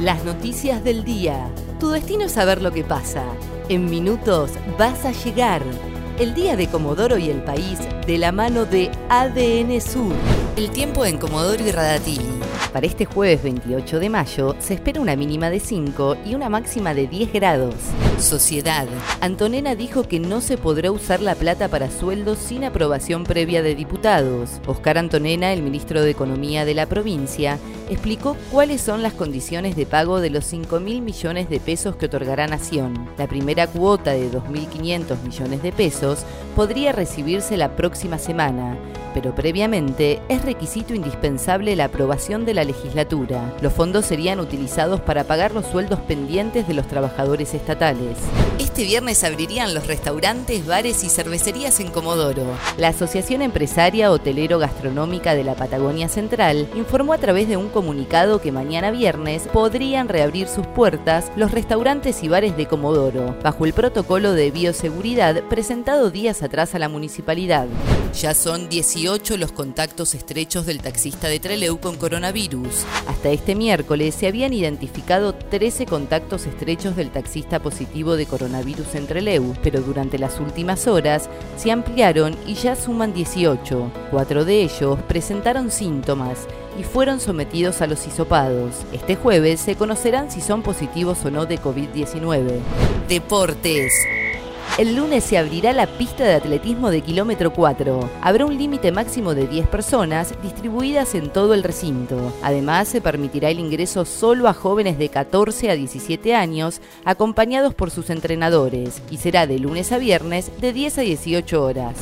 Las noticias del día. Tu destino es saber lo que pasa. En minutos vas a llegar. El día de Comodoro y el país de la mano de ADN Sur. El tiempo en Comodoro y Radatili. Para este jueves 28 de mayo se espera una mínima de 5 y una máxima de 10 grados. Sociedad. Antonena dijo que no se podrá usar la plata para sueldos sin aprobación previa de diputados. Oscar Antonena, el ministro de Economía de la provincia, explicó cuáles son las condiciones de pago de los 5 mil millones de pesos que otorgará Nación. La primera cuota de 2.500 millones de pesos podría recibirse la próxima semana, pero previamente es requisito indispensable la aprobación de la legislatura. Los fondos serían utilizados para pagar los sueldos pendientes de los trabajadores estatales. Este viernes abrirían los restaurantes, bares y cervecerías en Comodoro. La Asociación Empresaria Hotelero Gastronómica de la Patagonia Central informó a través de un comunicado que mañana viernes podrían reabrir sus puertas los restaurantes y bares de Comodoro, bajo el protocolo de bioseguridad presentado días atrás a la municipalidad. Ya son 18 los contactos estrechos del taxista de Treleu con coronavirus. Hasta este miércoles se habían identificado 13 contactos estrechos del taxista positivo de coronavirus virus entre Leu, pero durante las últimas horas se ampliaron y ya suman 18. Cuatro de ellos presentaron síntomas y fueron sometidos a los hisopados. Este jueves se conocerán si son positivos o no de COVID-19. Deportes. El lunes se abrirá la pista de atletismo de kilómetro 4. Habrá un límite máximo de 10 personas distribuidas en todo el recinto. Además, se permitirá el ingreso solo a jóvenes de 14 a 17 años, acompañados por sus entrenadores, y será de lunes a viernes de 10 a 18 horas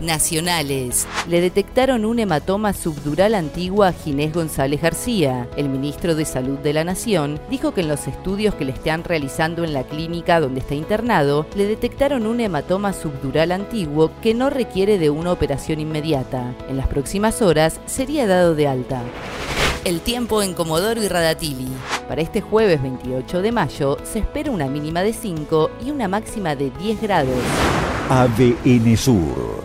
nacionales. Le detectaron un hematoma subdural antiguo a Ginés González García. El ministro de Salud de la Nación dijo que en los estudios que le están realizando en la clínica donde está internado, le detectaron un hematoma subdural antiguo que no requiere de una operación inmediata. En las próximas horas sería dado de alta. El tiempo en Comodoro y Radatili. Para este jueves 28 de mayo se espera una mínima de 5 y una máxima de 10 grados. ADN Sur,